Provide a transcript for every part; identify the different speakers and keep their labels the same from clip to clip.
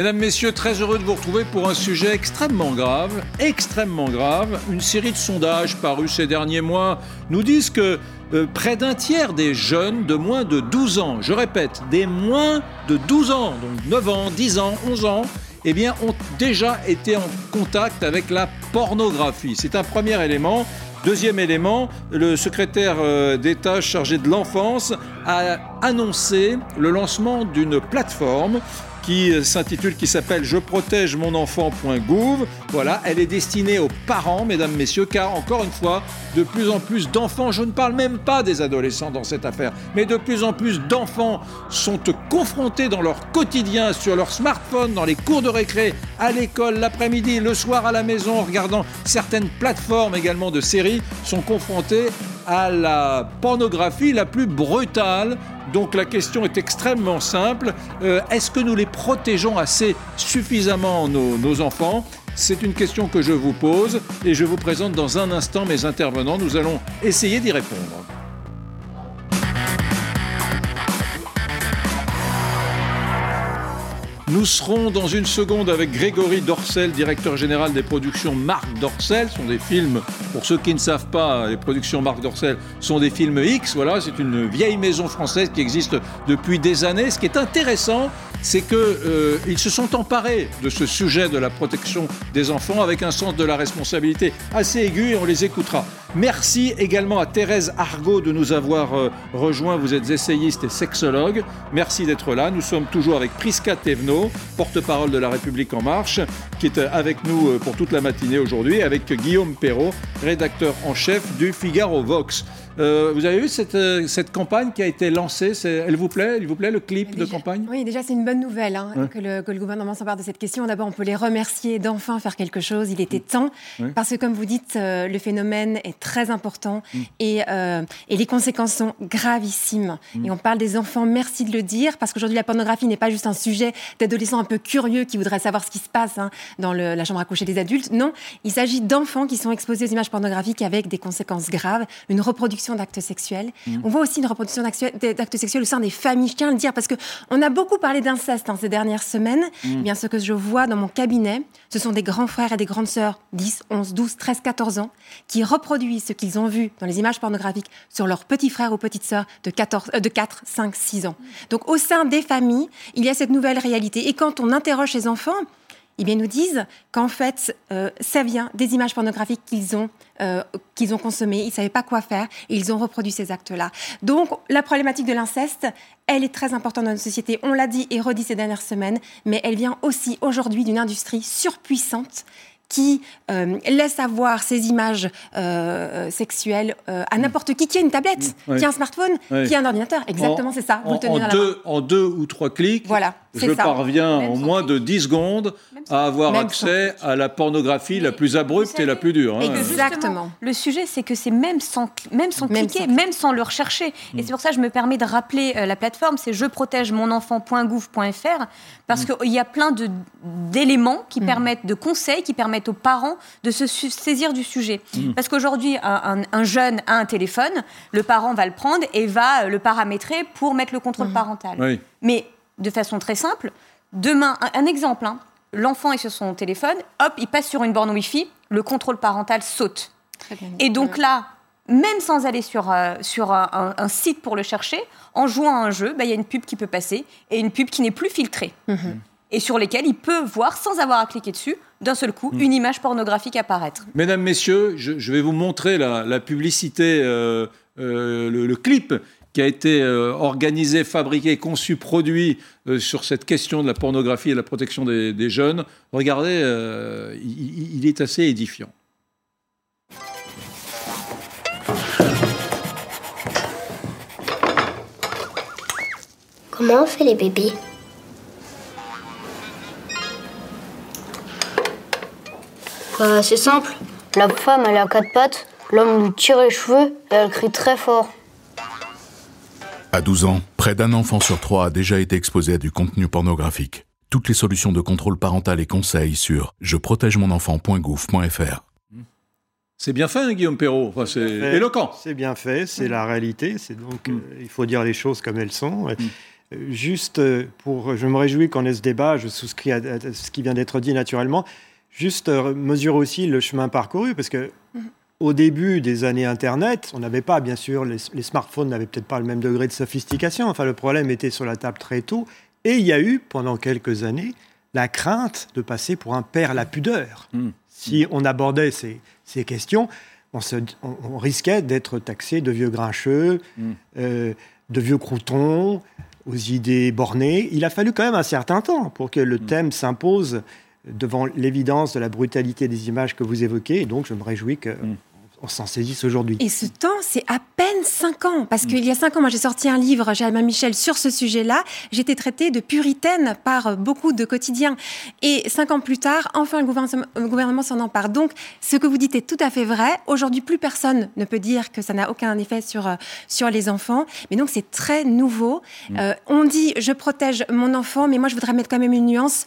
Speaker 1: Mesdames, Messieurs, très heureux de vous retrouver pour un sujet extrêmement grave, extrêmement grave. Une série de sondages parus ces derniers mois nous disent que euh, près d'un tiers des jeunes de moins de 12 ans, je répète, des moins de 12 ans, donc 9 ans, 10 ans, 11 ans, eh bien, ont déjà été en contact avec la pornographie. C'est un premier élément. Deuxième élément, le secrétaire euh, d'État chargé de l'enfance a annoncé le lancement d'une plateforme qui euh, s'intitule, qui s'appelle Je protège mon enfant.gouv. Voilà, elle est destinée aux parents, mesdames, messieurs, car encore une fois, de plus en plus d'enfants, je ne parle même pas des adolescents dans cette affaire, mais de plus en plus d'enfants sont confrontés dans leur quotidien, sur leur smartphone, dans les cours de récré, à l'école, l'après-midi, le soir à la maison, en regardant certaines plateformes également de séries, sont confrontés à la pornographie la plus brutale. Donc la question est extrêmement simple. Euh, est-ce que nous les protégeons assez suffisamment, nos, nos enfants? C'est une question que je vous pose et je vous présente dans un instant mes intervenants. Nous allons essayer d'y répondre. Nous serons dans une seconde avec Grégory Dorcel, directeur général des productions Marc Dorcel. Ce sont des films, pour ceux qui ne savent pas, les productions Marc Dorcel sont des films X. Voilà, c'est une vieille maison française qui existe depuis des années. Ce qui est intéressant, c'est qu'ils euh, se sont emparés de ce sujet de la protection des enfants avec un sens de la responsabilité assez aigu et on les écoutera. Merci également à Thérèse Argot de nous avoir euh, rejoints. Vous êtes essayiste et sexologue. Merci d'être là. Nous sommes toujours avec Priska Thévenot, porte-parole de La République En Marche, qui est avec nous euh, pour toute la matinée aujourd'hui, avec Guillaume Perrault, rédacteur en chef du Figaro Vox. Euh, vous avez vu cette, euh, cette, campagne qui a été lancée Elle vous plaît Il vous plaît le clip de campagne?
Speaker 2: Oui, déjà c'est une bonne nouvelle hein, que, le, que, le, gouvernement s'empare de cette question. D'abord, on peut les remercier d'enfin faire quelque chose. Il était temps parce que, comme vous dites, euh, le phénomène est très important mm. et, euh, et, les conséquences sont gravissimes. Mm. Et on parle des enfants. Merci de le dire parce qu'aujourd'hui la pornographie n'est pas juste un sujet d'adolescents un peu curieux qui voudraient savoir ce qui se passe hein, dans le, la chambre à coucher des adultes. Non, il s'agit d'enfants qui sont exposés aux images pornographiques avec des conséquences graves, une reproduction d'actes sexuels. Mmh. On voit aussi une reproduction d'actes sexuels au sein des familles. Je tiens à le dire parce que on a beaucoup parlé d'inceste hein, ces dernières semaines. Mmh. Eh bien, ce que je vois dans mon cabinet, ce sont des grands frères et des grandes sœurs, 10, 11, 12, 13, 14 ans, qui reproduisent ce qu'ils ont vu dans les images pornographiques sur leurs petits frères ou petites sœurs de, 14, euh, de 4, 5, 6 ans. Donc, au sein des familles, il y a cette nouvelle réalité. Et quand on interroge ces enfants, eh nous disent qu'en fait, euh, ça vient des images pornographiques qu'ils ont, euh, qu'ils ont consommées. Ils ne savaient pas quoi faire et ils ont reproduit ces actes-là. Donc, la problématique de l'inceste, elle est très importante dans notre société. On l'a dit et redit ces dernières semaines, mais elle vient aussi aujourd'hui d'une industrie surpuissante qui euh, laisse avoir ces images euh, sexuelles euh, à n'importe qui, qui a une tablette, qui a un smartphone, qui a un ordinateur. Exactement, c'est ça.
Speaker 1: Vous en, le tenez dans deux, la main. en deux ou trois clics, voilà, je parviens en moins de 10 secondes à avoir accès à la pornographie la plus abrupte et la plus dure.
Speaker 3: Hein. Exactement. Le sujet, c'est que c'est même sans, même sans cliquer, même sans le rechercher. Et mm. c'est pour ça que je me permets de rappeler la plateforme, c'est je protège mon enfant.gouv.fr, parce mm. qu'il y a plein d'éléments qui mm. permettent, de conseils qui permettent aux parents de se saisir du sujet. Mmh. Parce qu'aujourd'hui, un, jeune a un téléphone, le parent va le prendre et va le paramétrer pour mettre le contrôle mmh. parental. Mais de façon très simple, demain, un, exemple, hein, l'enfant est sur son téléphone, hop, il passe sur une borne Wi-Fi, le contrôle parental saute. Et donc là, même sans aller sur, euh, sur un, site pour le chercher, en jouant à un jeu, bah, il y a une pub qui peut passer et une pub qui n'est plus filtrée. Mmh et sur lesquels il peut voir, sans avoir à cliquer dessus, d'un seul coup, hmm. une image pornographique apparaître.
Speaker 1: Mesdames, Messieurs, je, vais vous montrer la, publicité, euh, euh, le, clip qui a été euh, organisé, fabriqué, conçu, produit sur cette question de la pornographie et de la protection des, jeunes. Regardez, il, il est assez édifiant.
Speaker 4: Comment on fait les bébés?
Speaker 5: Bah, c'est simple. La femme, elle a quatre pattes, l'homme lui tire les cheveux et elle crie très fort.
Speaker 6: À 12 ans, près d'un enfant sur trois a déjà été exposé à du contenu pornographique. Toutes les solutions de contrôle parental et conseils sur je protège mon enfant.gouv.fr.
Speaker 1: C'est bien fait, hein, Guillaume Perrault. c'est éloquent.
Speaker 7: C'est bien fait, c'est la réalité. C'est donc, mm. euh, il faut dire les choses comme elles sont. Mm.
Speaker 4: Juste pour, je me réjouis qu'on ait ce débat, je souscris à, ce qui vient d'être dit naturellement. Juste mesurer aussi le chemin parcouru, parce que mhm. au début des années Internet, on n'avait pas, bien sûr, les, les smartphones n'avaient peut-être pas le même degré de sophistication. Enfin, le problème était sur la table très tôt. Et il y a eu, pendant quelques années, la crainte de passer pour un père la pudeur. Hmm. Si on abordait ces, questions, on, risquait d'être taxé de vieux grincheux, hmm. euh, de vieux croutons, aux idées bornées. Il a fallu quand même un certain temps pour que le hmm. thème s'impose devant l'évidence de la brutalité des images que vous évoquez. Et donc, je me réjouis que on s'en saisisse aujourd'hui.
Speaker 2: Et ce temps, c'est à peine 5 ans. Parce qu'il y a 5 ans, moi, j'ai sorti un livre, Germain Michel, sur ce sujet-là. J'étais traitée de puritaine par beaucoup de quotidiens. Et 5 ans plus tard, enfin, le gouvernement, s'en empare. Donc, ce que vous dites est tout à fait vrai. Aujourd'hui, plus personne ne peut dire que ça n'a aucun effet sur, euh, sur les enfants. Mais donc, c'est très nouveau. Mm. Euh, on dit, je protège mon enfant, mais moi, je voudrais mettre quand même une nuance.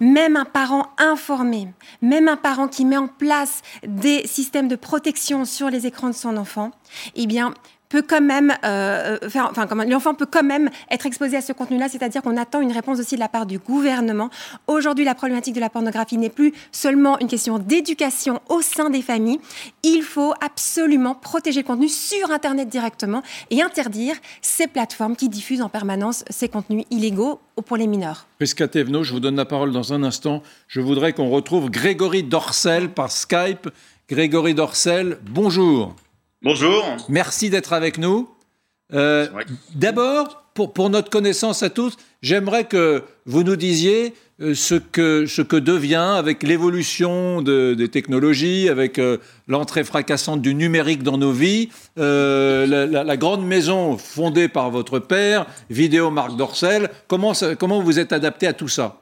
Speaker 2: Même un parent informé, même un parent qui met en place des systèmes de protection sur les écrans de son enfant, eh bien, peut quand même euh, euh, faire, enfin, l'enfant peut quand même être exposé à ce contenu-là, c'est-à-dire qu'on attend une réponse aussi de la part du gouvernement. Aujourd'hui, la problématique de la pornographie n'est plus seulement une question d'éducation au sein des familles. Il faut absolument protéger le contenu sur Internet directement et interdire ces plateformes qui diffusent en permanence ces contenus illégaux pour les mineurs.
Speaker 1: Prisca Thévenot, je vous donne la parole dans un instant. Je voudrais qu'on retrouve Grégory Dorcel par Skype. Grégory Dorcel, bonjour.
Speaker 7: Bonjour.
Speaker 1: Merci d'être avec nous. Euh, d'abord, pour, pour, notre connaissance à tous, j'aimerais que vous nous disiez euh, ce, que, ce que devient, avec l'évolution des technologies, avec euh, l'entrée fracassante du numérique dans nos vies, la, grande maison fondée par votre père, Vidéo Marc Dorcel, comment, comment vous êtes adapté à tout ça?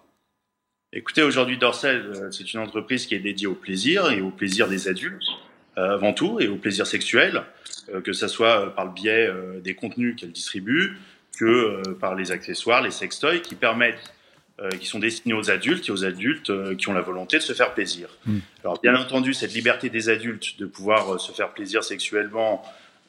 Speaker 7: Écoutez, aujourd'hui, Dorsel, euh, c'est une entreprise qui est dédiée au plaisir et au plaisir des adultes, euh, avant tout, et au plaisir sexuel, euh, que ce soit par le biais des contenus qu'elle distribue, que par les accessoires, les sextoys, qui permettent, qui sont destinés aux adultes et aux adultes qui ont la volonté de se faire plaisir. Hmm. Alors, bien entendu, cette liberté des adultes de pouvoir se faire plaisir sexuellement,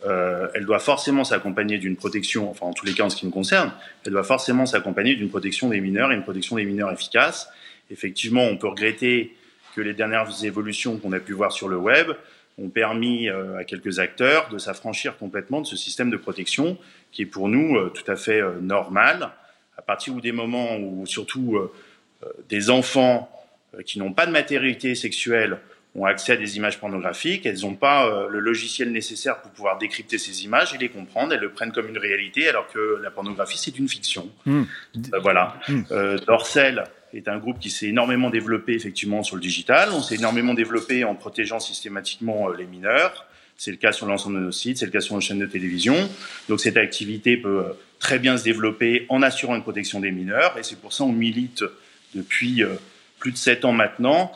Speaker 7: elle doit forcément s'accompagner d'une protection, enfin en tous les cas en ce qui me concerne, elle doit forcément s'accompagner d'une protection des mineurs et une protection des mineurs efficace. Effectivement, on peut regretter que les dernières évolutions qu'on a pu voir sur le web ont permis euh, à quelques acteurs de s'affranchir complètement de ce système de protection qui est pour nous euh, tout à fait euh, normal. À partir des moments où surtout des enfants qui n'ont pas de matérialité sexuelle ont accès à des images pornographiques, elles n'ont pas le logiciel nécessaire pour pouvoir décrypter ces images et les comprendre, elles le prennent comme une réalité alors que la pornographie c'est une fiction. Mmh. voilà. Mmh. Dorcel est un groupe qui s'est énormément développé effectivement sur le digital. On s'est énormément développé en protégeant systématiquement euh, les mineurs. C'est le cas sur l'ensemble de nos sites, c'est le cas sur nos chaînes de télévision. Donc cette activité peut euh, très bien se développer en assurant une protection des mineurs. Et c'est pour ça qu'on milite depuis euh, plus de sept ans maintenant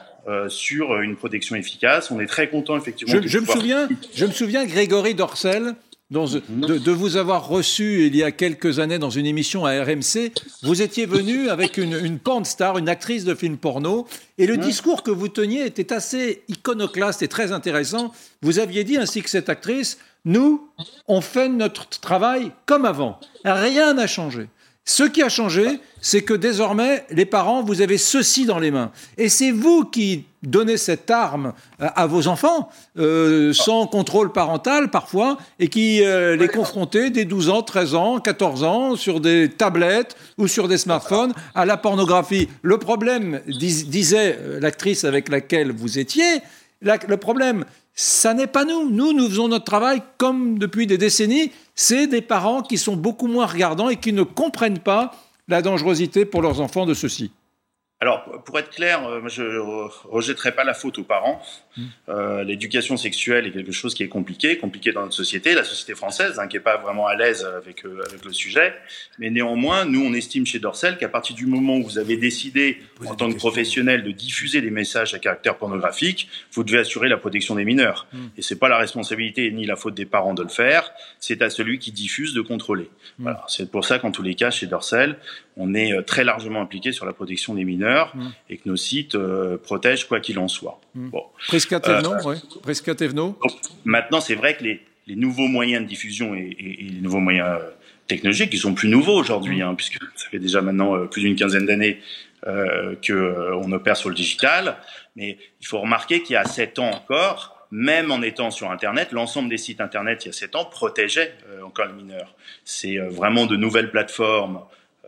Speaker 7: sur une protection efficace. On est très content effectivement.
Speaker 1: Je, je me souviens, je me souviens, Grégory Dorcel, de, vous avoir reçu il y a quelques années dans une émission à RMC. Vous étiez venu avec une, une star, une actrice de film porno, et le discours que vous teniez était assez iconoclaste et très intéressant. Vous aviez dit, ainsi que cette actrice, nous, on fait notre travail comme avant. Rien n'a changé. Ce qui a changé, c'est que désormais, les parents, vous avez ceci dans les mains. Et c'est vous qui donnez cette arme à vos enfants, euh, sans contrôle parental parfois, et qui euh, les confrontez dès 12 ans, 13 ans, 14 ans, sur des tablettes ou sur des smartphones, à la pornographie. Le problème, disait euh, l'actrice avec laquelle vous étiez, le problème, ça n'est pas nous. Nous, nous faisons notre travail comme depuis des décennies. C'est des parents qui sont beaucoup moins regardants et qui ne comprennent pas la dangerosité pour leurs enfants de ceci.
Speaker 7: Alors, pour être clair, euh, je ne rejetterai pas la faute aux parents. Mmh. Euh, l'éducation sexuelle est quelque chose qui est compliqué, compliqué dans notre société, la société française, hein, qui n'est pas vraiment à l'aise avec, euh, avec le sujet. Mais néanmoins, nous, on estime chez Dorsel qu'à partir du moment où vous avez décidé, en tant que professionnel, de diffuser des messages à caractère pornographique, vous devez assurer la protection des mineurs. Mmh. Et c'est pas la responsabilité ni la faute des parents de le faire, c'est à celui qui diffuse de contrôler. Mmh. Voilà. C'est pour ça qu'en tous les cas, chez Dorsel, on est très largement impliqué sur la protection des mineurs mmh. et que nos sites euh, protègent quoi qu'il en soit.
Speaker 1: Mmh. Bon. Euh,
Speaker 7: Maintenant, c'est vrai que les, nouveaux moyens de diffusion et, les nouveaux moyens technologiques qui sont plus nouveaux aujourd'hui, hein, puisque ça fait déjà maintenant plus d'une quinzaine d'années euh, qu'on opère sur le digital. Mais il faut remarquer qu'il y a sept ans encore, même en étant sur Internet, l'ensemble des sites Internet il y a sept ans protégeaient encore les mineurs. C'est vraiment de nouvelles plateformes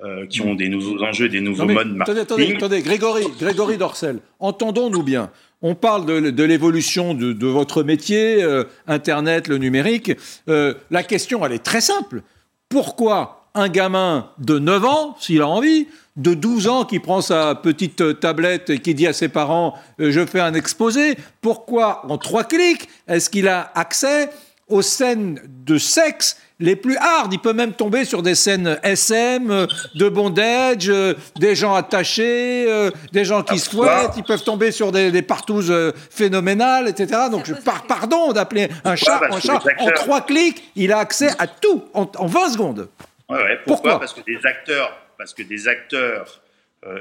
Speaker 7: euh, qui ont des nouveaux enjeux, des nouveaux modes
Speaker 1: marketing. Attendez, attendez, Grégory, Grégory Dorcel, entendons-nous bien. On parle de, l'évolution de, votre métier, euh, Internet, le numérique. Euh, la question, elle est très simple. Pourquoi un gamin de 9 ans, s'il a envie, de 12 ans qui prend sa petite tablette et qui dit à ses parents je fais un exposé, pourquoi en trois clics est-ce qu'il a accès aux scènes de sexe les plus hard. Il peut même tomber sur des scènes SM, de bondage, euh, des gens attachés, euh, des gens qui se fouettent. Ils peuvent tomber sur des, des partouzes euh, phénoménales, etc. Donc, je par, pardon d'appeler un chat un chat. En trois clics, il a accès à tout en, 20 secondes.
Speaker 7: Pourquoi, Parce que des acteurs, parce que des acteurs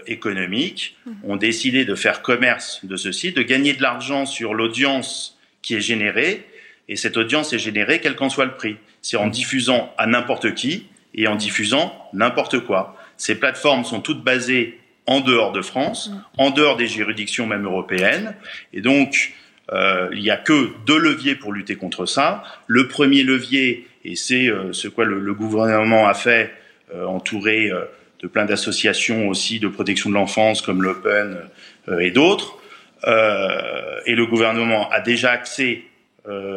Speaker 7: économiques ont décidé de faire commerce de ceci, de gagner de l'argent sur l'audience qui est générée et cette audience est générée quel qu'en soit le prix. C'est en diffusant à n'importe qui et en diffusant n'importe quoi. Ces plateformes sont toutes basées en dehors de France, en dehors des juridictions même européennes. Et donc, euh, il n'y a que deux leviers pour lutter contre ça. Le premier levier, et c'est euh, ce que le, gouvernement a fait, euh, entouré de plein d'associations aussi de protection de l'enfance comme l'Open et d'autres, et le gouvernement a déjà axé euh,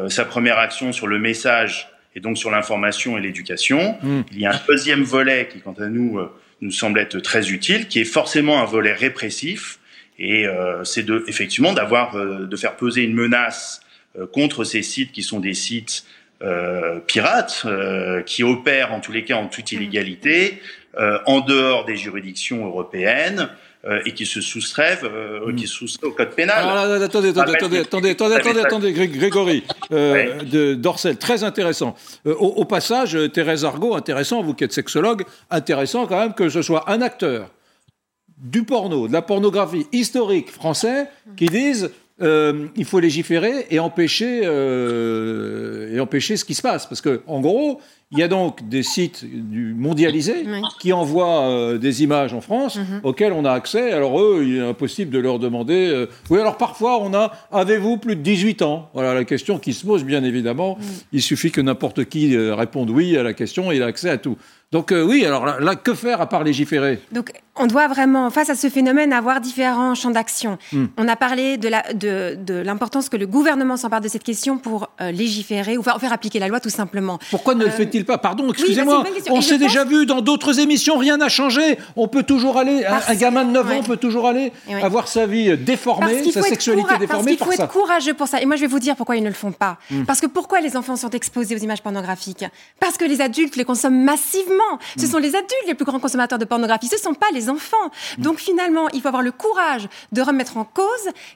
Speaker 7: sa première action sur le message et donc sur l'information et l'éducation. Hmm. Il y a un deuxième volet qui, quant à nous, euh, nous semble être très utile, qui est forcément un volet répressif. Et euh, c'est de, effectivement d'avoir, de faire peser une menace contre ces sites qui sont des sites pirates, qui opèrent en tous les cas en toute illégalité, en dehors des juridictions européennes. Euh, et qui se soustraivent, euh, qui au code pénal.
Speaker 1: attendez, attendez, attendez, attendez, attendez, attendez, Grégory, euh, de Dorcel, très intéressant. Au, passage, Thérèse Argot, intéressant, vous qui êtes sexologue, intéressant quand même que ce soit un acteur du porno, de la pornographie historique français, qui dise il faut légiférer et empêcher, et empêcher ce qui se passe. Parce que, en gros, il y a donc des sites du mondialisés qui envoient euh, des images en France mhm. auxquelles on a accès. Alors eux, il est impossible de leur demander. Euh, oui, alors parfois on a avez-vous plus de 18 ans? Voilà la question qui se pose bien évidemment. Il suffit que n'importe qui euh, réponde oui à la question et il a accès à tout. Donc oui, alors là, que faire à part légiférer?
Speaker 2: Donc on doit vraiment, face à ce phénomène, avoir différents champs d'action. Hmm. On a parlé de l'importance de, que le gouvernement s'empare de cette question pour légiférer ou faire, faire, appliquer la loi tout simplement.
Speaker 1: Pourquoi ne le fait-il pas Pardon, excusez-moi. on s'est déjà vu dans d'autres émissions, rien n'a changé. On peut toujours aller, un, gamin de 9 ans peut toujours aller avoir sa vie déformée, sa sexualité déformée.
Speaker 2: Parce qu'il faut être courageux pour ça. Et moi, je vais vous dire pourquoi ils ne le font pas. Hmm. Parce que pourquoi les enfants sont exposés aux images pornographiques? Parce que les adultes les consomment massivement. Ce hmm. sont les adultes les plus grands consommateurs de pornographie. Ce ne sont pas les enfants. Hmm. Donc finalement, il faut avoir le courage de remettre en cause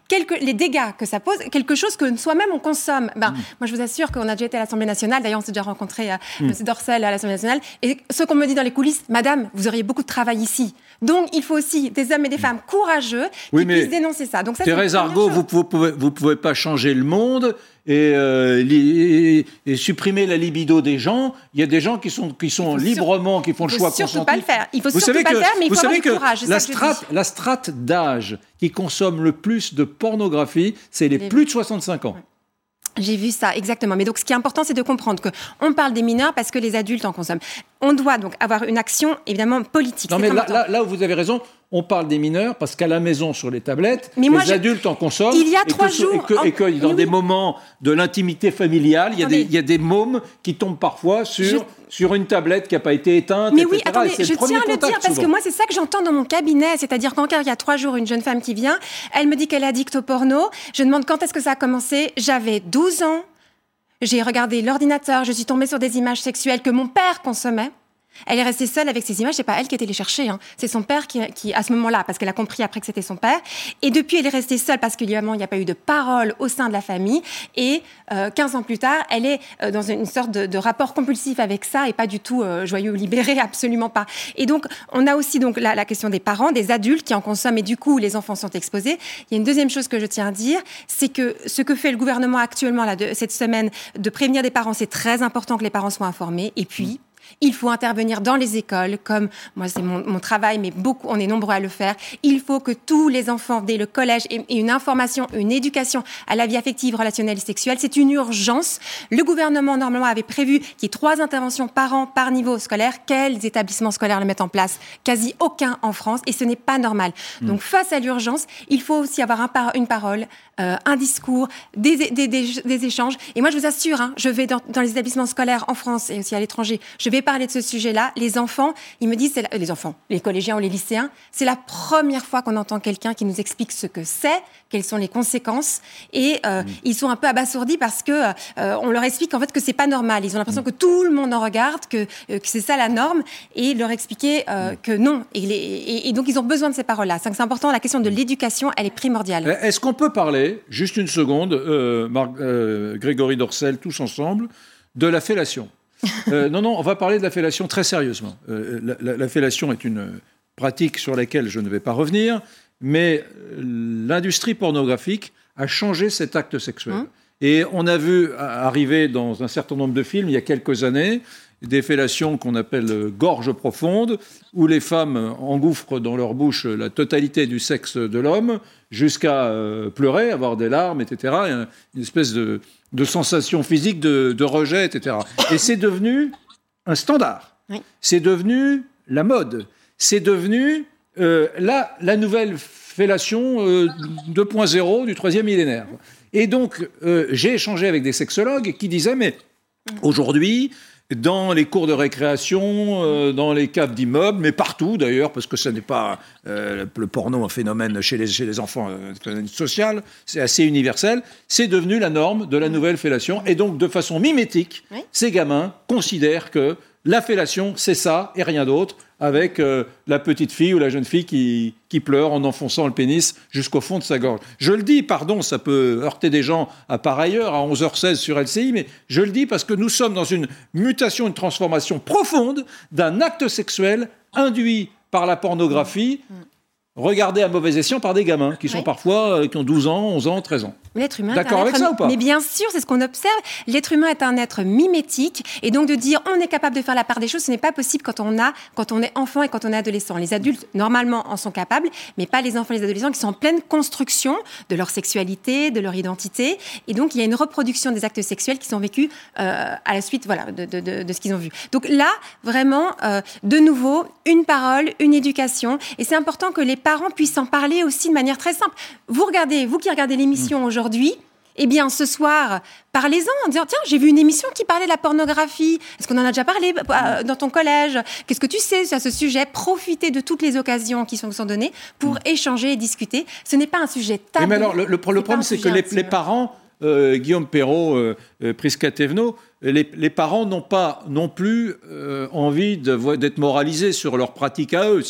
Speaker 2: quelques, les dégâts que ça pose, quelque chose que soi-même on consomme. Ben, Moi, je vous assure qu'on a déjà été à l'Assemblée nationale. D'ailleurs, on s'est déjà rencontré euh, M. Dorsel à l'Assemblée nationale. Et ce qu'on me dit dans les coulisses, Madame, vous auriez beaucoup de travail ici. Donc, il faut aussi des hommes et des femmes courageux qui puissent dénoncer ça. Donc, ça
Speaker 1: Thérèse Argot, vous ne pouvez, vous pouvez pas changer le monde euh, et, et, supprimer la libido des gens. Il y a des gens qui sont, qui sont librement, qui font le choix consenti.
Speaker 2: Il faut pas le faire. Il faut vous surtout pas le faire, mais il faut avoir du courage.
Speaker 1: La strate, la strate d'âge qui consomme le plus de pornographie, c'est les, plus de 65 ans.
Speaker 2: J'ai vu ça, exactement. Mais donc, ce qui est important, c'est de comprendre qu'on parle des mineurs parce que les adultes en consomment. On doit donc avoir une action, évidemment, politique.
Speaker 1: Non, mais là, là, où vous avez raison, on parle des mineurs parce qu'à la maison, sur les tablettes, les adultes en consomment.
Speaker 2: Il y a trois jours.
Speaker 1: Et que, dans des moments de l'intimité familiale, il y, a des, il y, a des, mômes qui tombent parfois sur, sur une tablette qui n'a pas été éteinte.
Speaker 2: Mais oui, attendez, je tiens à le dire parce que moi, c'est ça que j'entends dans mon cabinet. C'est-à-dire qu'en il y a trois jours, une jeune femme qui vient, elle me dit qu'elle est addict au porno. Je demande quand est-ce que ça a commencé. J'avais 12 ans. J'ai regardé l'ordinateur, je suis tombée sur des images sexuelles que mon père consommait. Elle est restée seule avec ces images. C'est pas elle qui était les chercher. Hein. C'est son père qui, à ce moment-là, parce qu'elle a compris après que c'était son père. Et depuis, elle est restée seule parce qu'il n'y a pas eu de parole au sein de la famille. Et 15 euh, ans plus tard, elle est euh, dans une sorte de, rapport compulsif avec ça et pas du tout euh, joyeux ou libéré, absolument pas. Et donc, on a aussi donc la, la, question des parents, des adultes qui en consomment et du coup, les enfants sont exposés. Il y a une deuxième chose que je tiens à dire, c'est que ce que fait le gouvernement actuellement là, de, cette semaine, de prévenir des parents, c'est très important que les parents soient informés. Et puis, Il faut intervenir dans les écoles, comme moi c'est mon, travail, mais beaucoup, on est nombreux à le faire. Il faut que tous les enfants dès le collège aient une information, une éducation à la vie affective, relationnelle et sexuelle. C'est une urgence. Le gouvernement normalement avait prévu qu'il y ait trois interventions par an par niveau scolaire. Quels établissements scolaires le mettent en place? Quasi aucun en France, et ce n'est pas normal. Hmm. Donc face à l'urgence, il faut aussi avoir un une parole, euh, un discours, des, des, des, échanges. Et moi, je vous assure, hein, je vais dans, dans les établissements scolaires en France et aussi à l'étranger. Je vais parler de ce sujet-là. Les enfants, ils me disent, les enfants, les collégiens ou les lycéens, c'est la première fois qu'on entend quelqu'un qui nous explique ce que c'est, quelles sont les conséquences, et euh, mm. ils sont un peu abasourdis parce que euh, on leur explique en fait que c'est pas normal. Ils ont l'impression mm. que tout le monde en regarde, que, euh, que c'est ça la norme, et leur expliquer mm. que non. Et, et, donc ils ont besoin de ces paroles-là. C'est important. La question de l'éducation, elle est primordiale.
Speaker 1: Est-ce qu'on peut parler, juste une seconde, Marc, Grégory Dorcel, tous ensemble, de la fellation? Euh, non, non, on va parler de la fellation très sérieusement. Euh, la, fellation est une pratique sur laquelle je ne vais pas revenir, mais l'industrie pornographique a changé cet acte sexuel. Hein? Et on a vu arriver dans un certain nombre de films il y a quelques années des fellations qu'on appelle gorge profonde, où les femmes engouffrent dans leur bouche la totalité du sexe de l'homme, jusqu'à euh, pleurer, avoir des larmes, etc. Une espèce de, de sensations physiques, de, rejet, etc. Et c'est devenu un standard. C'est devenu la mode. C'est devenu euh, la, la, nouvelle fellation 2.0 euh, du troisième millénaire. Et donc, euh, j'ai échangé avec des sexologues qui disaient, mais aujourd'hui, dans les cours de récréation, euh, dans les caves d'immeubles, mais partout d'ailleurs, parce que ce n'est pas euh, le porno un phénomène chez les, chez les enfants, euh, social, c'est assez universel, c'est devenu la norme de la nouvelle fellation. Et donc, de façon mimétique, ces gamins considèrent que la fellation, c'est ça et rien d'autre avec euh, la petite fille ou la jeune fille qui, pleure en enfonçant le pénis jusqu'au fond de sa gorge. Je le dis, pardon, ça peut heurter des gens à par ailleurs, à 11h16 sur LCI, mais je le dis parce que nous sommes dans une mutation, une transformation profonde d'un acte sexuel induit par la pornographie, mm regardés à mauvais escient par des gamins qui sont parfois euh, qui ont 12 ans, 11 ans, 13 ans.
Speaker 2: L'être humain. D'accord avec ça ou pas Mais bien sûr, c'est ce qu'on observe. L'être humain est un être mimétique et donc de dire on est capable de faire la part des choses, ce n'est pas possible quand on a quand on est enfant et quand on est adolescent. Les adultes normalement en sont capables, mais pas les enfants et les adolescents qui sont en pleine construction de leur sexualité, de leur identité et donc il y a une reproduction des actes sexuels qui sont vécus euh, à la suite voilà de, de, de, de ce qu'ils ont vu. Donc là, vraiment euh, de nouveau une parole, une éducation et c'est important que les parents puissent en parler aussi de manière très simple. Vous regardez, vous qui regardez l'émission mm. aujourd'hui, eh bien, ce soir, parlez-en en disant Tiens, j'ai vu une émission qui parlait de la pornographie. Est-ce qu'on en a déjà parlé euh, dans ton collège? Qu'est-ce que tu sais sur ce sujet? Profitez de toutes les occasions qui sont, sont données pour mm. échanger et discuter. Ce n'est pas un sujet tabou.
Speaker 1: Mais alors, le, problème, c'est que les, parents, euh, Guillaume Perrault, euh, euh les, parents n'ont pas non plus euh, envie d'être moralisés sur leur pratique à eux.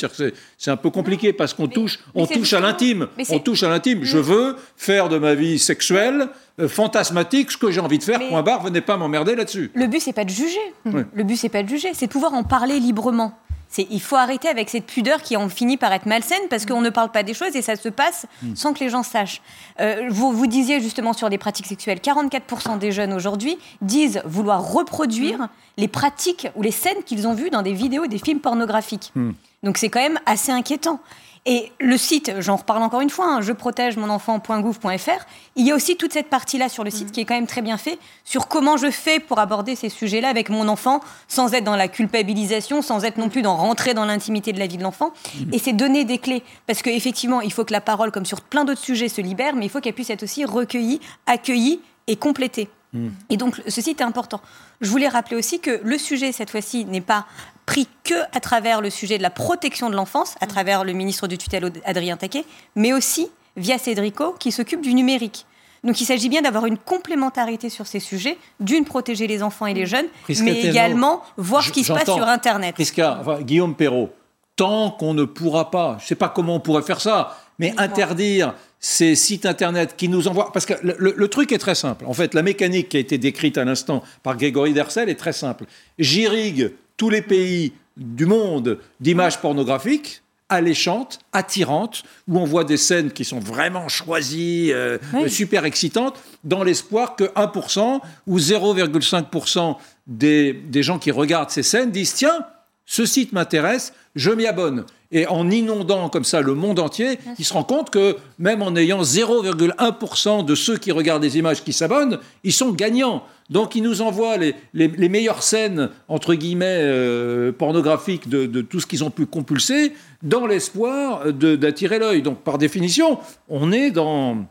Speaker 1: C'est un peu compliqué parce qu'on touche, on touche à l'intime. On touche à l'intime. Je veux faire de ma vie sexuelle euh, fantasmatique ce que j'ai envie de faire. point barre. Venez pas m'emmerder là-dessus.
Speaker 3: Le but c'est pas de juger. Le but c'est pas de juger, c'est de pouvoir en parler librement il faut arrêter avec cette pudeur qui en finit par être malsaine parce qu'on ne parle pas des choses et ça se passe mm. sans que les gens sachent. Euh, vous, vous disiez justement sur les pratiques sexuelles, 44% des jeunes aujourd'hui disent vouloir reproduire mm. les pratiques ou les scènes qu'ils ont vues dans des vidéos, des films pornographiques. Mm. Donc c'est quand même assez inquiétant. Et le site, j'en reparle encore une fois, hein, je protège mon enfant.gouv.fr, il y a aussi toute cette partie-là sur le site mm. qui est quand même très bien fait, sur comment je fais pour aborder ces sujets-là avec mon enfant, sans être dans la culpabilisation, sans être non plus dans rentrer dans l'intimité de la vie de l'enfant. Mm. Et c'est donner des clés. Parce qu'effectivement, il faut que la parole, comme sur plein d'autres sujets, se libère, mais il faut qu'elle puisse être aussi recueillie, accueillie et complétée. Mm. Et donc, ce site est important. Je voulais rappeler aussi que le sujet, cette fois-ci, n'est pas pris que à travers le sujet de la protection de l'enfance, à travers le ministre du tutelle Adrien Taquet, mais aussi via Cédrico qui s'occupe du numérique. Donc il s'agit bien d'avoir une complémentarité sur ces sujets, d'une protéger les enfants et les jeunes, mais également voir ce qui se passe sur Internet.
Speaker 1: Prisca, Guillaume Perrault, tant qu'on ne pourra pas, je ne sais pas comment on pourrait faire ça, mais interdire ces sites internet qui nous envoient. Parce que le, truc est très simple. En fait, la mécanique qui a été décrite à l'instant par Grégory Dercel est très simple. J'irrigue tous les pays du monde d'images pornographiques alléchante, attirante, où on voit des scènes qui sont vraiment choisies, euh, super excitantes, dans l'espoir que 1% ou 0,5% des, des gens qui regardent ces scènes disent tiens, ce site m'intéresse, je m'y abonne. Et en inondant comme ça le monde entier, il se rend compte que même en ayant 0,1% de ceux qui regardent des images qui s'abonnent, ils sont gagnants. Donc ils nous envoient les, meilleures scènes, entre guillemets, euh, pornographiques de, tout ce qu'ils ont pu compulser, dans l'espoir d'attirer l'œil. Donc par définition, on est dans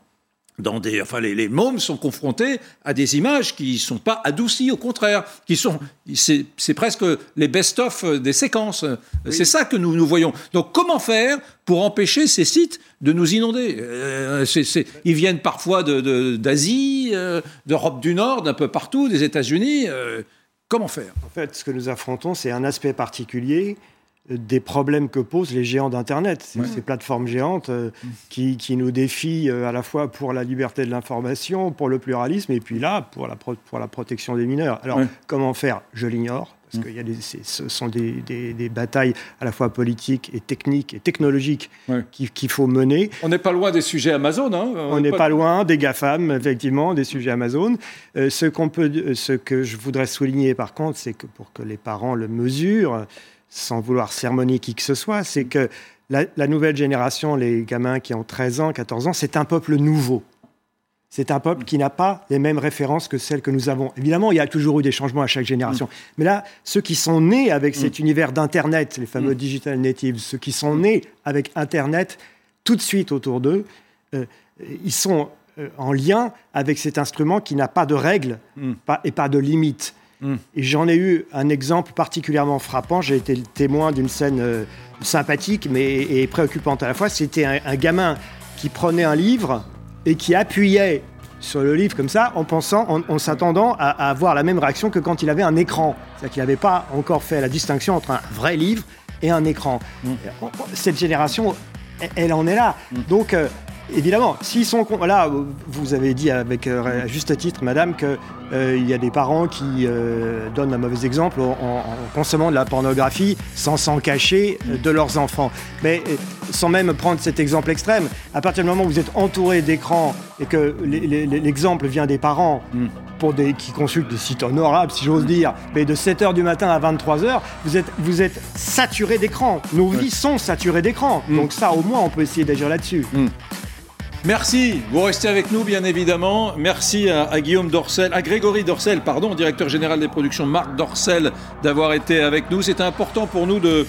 Speaker 1: dans des, enfin, les, les, mômes sont confrontés à des images qui ne sont pas adoucies, au contraire, qui sont, c'est presque les best-of des séquences. C'est ça que nous, nous voyons. Donc, comment faire pour empêcher ces sites de nous inonder? Euh, Ils viennent parfois d'Asie, de, euh, d'Europe du Nord, d'un peu partout, des États-Unis. Euh, comment faire?
Speaker 4: En fait, ce que nous affrontons, c'est un aspect particulier des problèmes que posent les géants d'Internet, ces plateformes géantes euh, qui, qui, nous défient euh, à la fois pour la liberté de l'information, pour le pluralisme, et puis là, pour la, pour la protection des mineurs. Alors, comment faire? Je l'ignore, parce mm. que ce sont des, des, batailles à la fois politiques et techniques et technologiques qu'il faut mener.
Speaker 1: On n'est pas loin des sujets Amazon. Hein
Speaker 4: On n'est pas... loin des GAFAM, effectivement, des sujets Amazon. Euh, ce, qu'on peut, ce que je voudrais souligner, par contre, c'est que pour que les parents le mesurent, sans vouloir sermonner qui que ce soit, c'est que la, nouvelle génération, les gamins qui ont 13 ans, 14 ans, c'est un peuple nouveau. C'est un peuple qui n'a pas les mêmes références que celles que nous avons. Évidemment, il y a toujours eu des changements à chaque génération. Mm. Mais là, ceux qui sont nés avec cet mm. univers d'Internet, les fameux mm. digital natives, ceux qui sont nés avec Internet tout de suite autour d'eux, euh, ils sont euh, en lien avec cet instrument qui n'a pas de règles et pas de limites. Et j'en ai eu un exemple particulièrement frappant. J'ai été le témoin d'une scène euh, sympathique mais et préoccupante à la fois. C'était un, gamin qui prenait un livre et qui appuyait sur le livre comme ça en pensant, en, s'attendant à, avoir la même réaction que quand il avait un écran. C'est-à-dire qu'il n'avait pas encore fait la distinction entre un vrai livre et un écran. Mm. Cette génération, elle, en est là. Mm. Donc, euh, évidemment, s'ils sont. Voilà, vous avez dit avec euh, à juste titre, madame, qu'il euh, y a des parents qui euh, donnent un mauvais exemple en, consommant de la pornographie sans s'en cacher de leurs enfants. Mais sans même prendre cet exemple extrême, à partir du moment où vous êtes entouré d'écrans et que l'exemple vient des parents, mm. pour des, qui consultent des sites honorables, si j'ose dire, mais de 7h du matin à 23h, vous êtes, vous êtes saturé d'écran. Nos vies sont saturées d'écran. Mm. Donc ça, au moins, on peut essayer d'agir là-dessus.
Speaker 1: Merci, vous restez avec nous bien évidemment. Merci à, Guillaume Dorcel, à Grégory Dorcel, pardon, directeur général des productions Marc Dorcel, d'avoir été avec nous. C'était important pour nous de,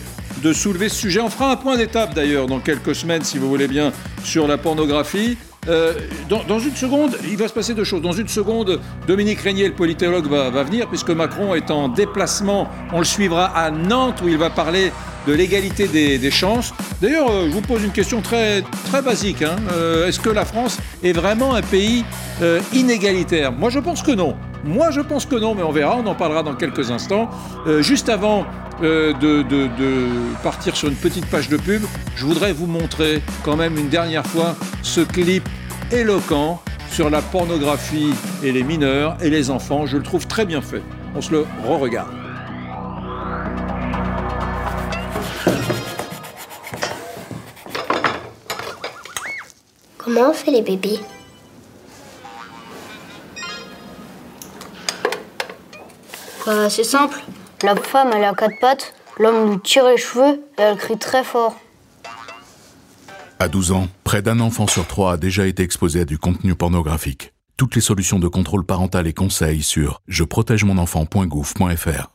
Speaker 1: soulever ce sujet. On fera un point d'étape d'ailleurs dans quelques semaines, si vous voulez bien, sur la pornographie. Euh, dans, une seconde, il va se passer deux choses. Dans une seconde, Dominique Régnier, le politologue, va venir, puisque Macron est en déplacement. On le suivra à Nantes, où il va parler de l'égalité des, chances. D'ailleurs, euh, je vous pose une question très, très basique. Hein. Euh, est-ce que la France est vraiment un pays euh, inégalitaire? Moi, je pense que non. Moi, je pense que non, mais on verra, on en parlera dans quelques instants. juste avant de, de, partir sur une petite page de pub, je voudrais vous montrer quand même une dernière fois ce clip éloquent sur la pornographie et les mineurs et les enfants. Je le trouve très bien fait. On se le re-regarde.
Speaker 5: Comment on fait les bébés bah, C'est simple. La femme, elle a quatre pattes, l'homme nous tire les cheveux et elle crie très fort.
Speaker 6: À 12 ans, près d'un enfant sur trois a déjà été exposé à du contenu pornographique. Toutes les solutions de contrôle parental et conseils sur je protège mon enfant.gouv.fr.